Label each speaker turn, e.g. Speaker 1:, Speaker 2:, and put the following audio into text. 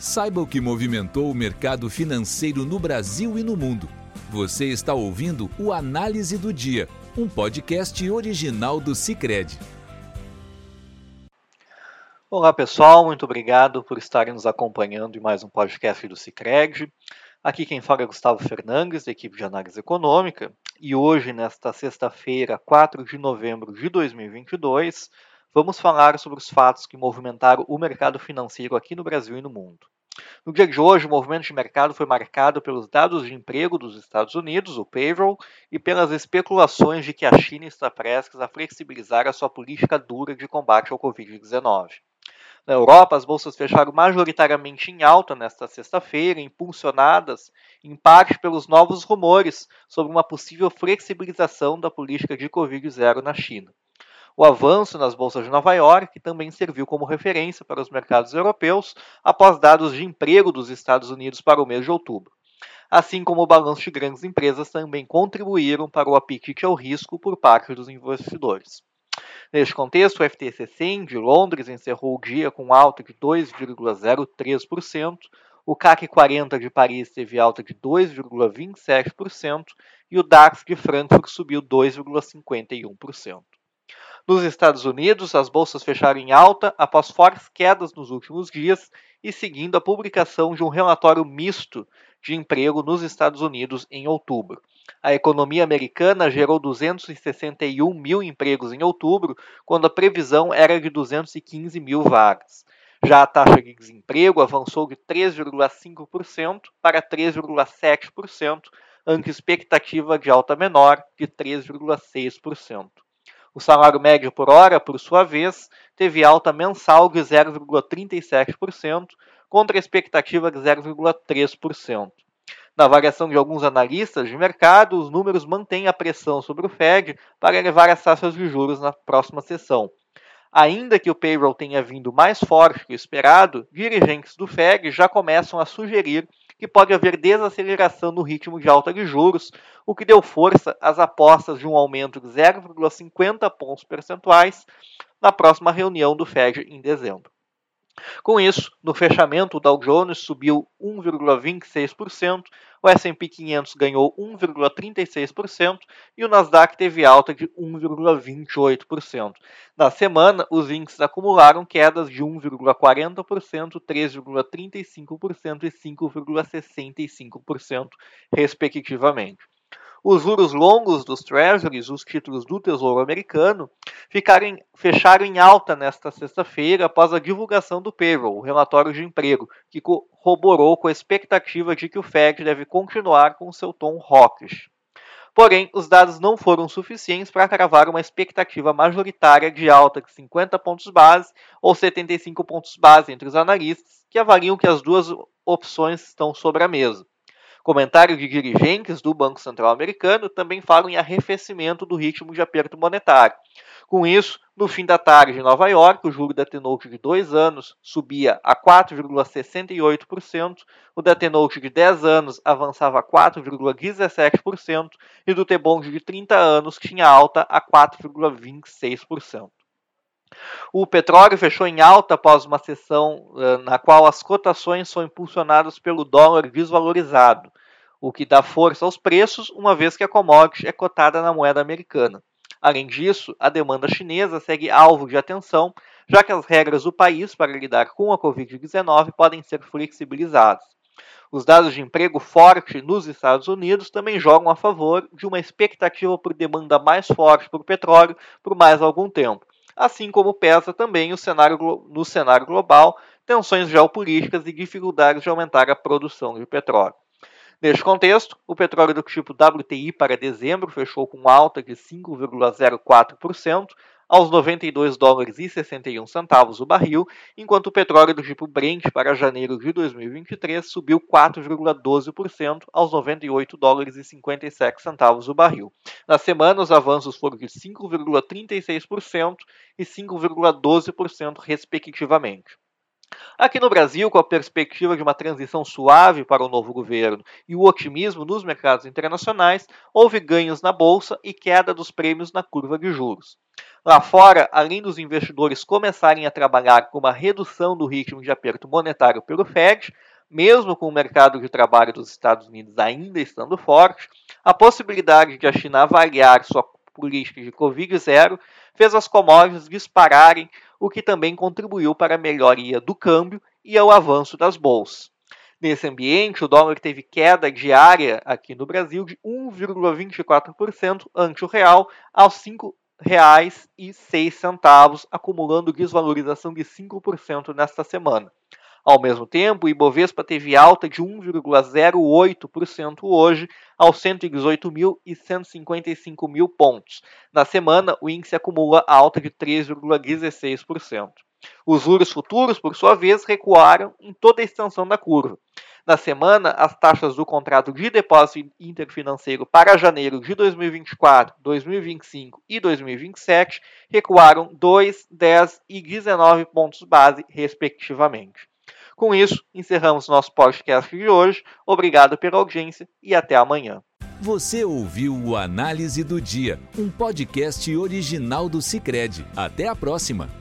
Speaker 1: Saiba o que movimentou o mercado financeiro no Brasil e no mundo. Você está ouvindo o Análise do Dia, um podcast original do Cicred.
Speaker 2: Olá pessoal, muito obrigado por estarem nos acompanhando em mais um podcast do Cicred. Aqui quem fala é Gustavo Fernandes, da equipe de análise econômica, e hoje, nesta sexta-feira, 4 de novembro de 2022, vamos falar sobre os fatos que movimentaram o mercado financeiro aqui no Brasil e no mundo. No dia de hoje, o movimento de mercado foi marcado pelos dados de emprego dos Estados Unidos, o payroll, e pelas especulações de que a China está prestes a flexibilizar a sua política dura de combate ao Covid-19. Na Europa, as bolsas fecharam majoritariamente em alta nesta sexta-feira, impulsionadas em parte pelos novos rumores sobre uma possível flexibilização da política de Covid-0 na China. O avanço nas bolsas de Nova York também serviu como referência para os mercados europeus após dados de emprego dos Estados Unidos para o mês de outubro. Assim como o balanço de grandes empresas também contribuíram para o apetite ao risco por parte dos investidores. Neste contexto, o FTSE de Londres encerrou o dia com alta de 2,03%, o CAC 40 de Paris teve alta de 2,27% e o DAX de Frankfurt subiu 2,51%. Nos Estados Unidos, as bolsas fecharam em alta após fortes quedas nos últimos dias e seguindo a publicação de um relatório misto de emprego nos Estados Unidos em outubro. A economia americana gerou 261 mil empregos em outubro, quando a previsão era de 215 mil vagas. Já a taxa de desemprego avançou de 3,5% para 3,7%, ante expectativa de alta menor de 3,6%. O salário médio por hora, por sua vez, teve alta mensal de 0,37%, contra a expectativa de 0,3%. Na avaliação de alguns analistas de mercado, os números mantêm a pressão sobre o Fed para elevar as taxas de juros na próxima sessão. Ainda que o payroll tenha vindo mais forte que o esperado, dirigentes do Fed já começam a sugerir que pode haver desaceleração no ritmo de alta de juros, o que deu força às apostas de um aumento de 0,50 pontos percentuais na próxima reunião do Fed em dezembro. Com isso, no fechamento, o Dow Jones subiu 1,26%, o S&P 500 ganhou 1,36% e o Nasdaq teve alta de 1,28%. Na semana, os índices acumularam quedas de 1,40%, 3,35% e 5,65%, respectivamente. Os juros longos dos Treasuries, os títulos do Tesouro Americano, ficaram, fecharam em alta nesta sexta-feira após a divulgação do payroll, o relatório de emprego, que corroborou com a expectativa de que o Fed deve continuar com seu tom hawkish. Porém, os dados não foram suficientes para cravar uma expectativa majoritária de alta de 50 pontos base ou 75 pontos base entre os analistas, que avaliam que as duas opções estão sobre a mesa. Comentários de dirigentes do Banco Central americano também falam em arrefecimento do ritmo de aperto monetário. Com isso, no fim da tarde em Nova York, o juro da T-Note de 2 anos subia a 4,68%, o da T-Note de 10 anos avançava a 4,17% e do T-Bond de 30 anos tinha alta a 4,26%. O petróleo fechou em alta após uma sessão uh, na qual as cotações são impulsionadas pelo dólar desvalorizado, o que dá força aos preços, uma vez que a commodity é cotada na moeda americana. Além disso, a demanda chinesa segue alvo de atenção, já que as regras do país para lidar com a Covid-19 podem ser flexibilizadas. Os dados de emprego forte nos Estados Unidos também jogam a favor de uma expectativa por demanda mais forte por petróleo por mais algum tempo assim como pesa também o cenário, no cenário global tensões geopolíticas e dificuldades de aumentar a produção de petróleo. Neste contexto, o petróleo do tipo WTI para dezembro fechou com alta de 5,04% aos 92 dólares e 61 centavos o barril, enquanto o petróleo do tipo Brent para janeiro de 2023 subiu 4,12% aos 98 dólares e 57 centavos o barril. Na semana, os avanços foram de 5,36% e 5,12% respectivamente. Aqui no Brasil, com a perspectiva de uma transição suave para o novo governo e o otimismo nos mercados internacionais, houve ganhos na bolsa e queda dos prêmios na curva de juros. Lá fora, além dos investidores começarem a trabalhar com uma redução do ritmo de aperto monetário pelo Fed, mesmo com o mercado de trabalho dos Estados Unidos ainda estando forte, a possibilidade de a China avaliar sua política de Covid-0 fez as commodities dispararem, o que também contribuiu para a melhoria do câmbio e ao avanço das bolsas. Nesse ambiente, o dólar teve queda diária aqui no Brasil de 1,24% ante o real aos R$ 5,06, acumulando desvalorização de 5% nesta semana. Ao mesmo tempo, o Ibovespa teve alta de 1,08% hoje, aos 118.155 mil pontos. Na semana, o índice acumula alta de 3,16%. Os juros futuros, por sua vez, recuaram em toda a extensão da curva. Na semana, as taxas do contrato de depósito interfinanceiro para janeiro de 2024, 2025 e 2027 recuaram 2, 10 e 19 pontos base, respectivamente. Com isso, encerramos nosso podcast de hoje. Obrigado pela audiência e até amanhã.
Speaker 1: Você ouviu o Análise do Dia, um podcast original do Cicred. Até a próxima!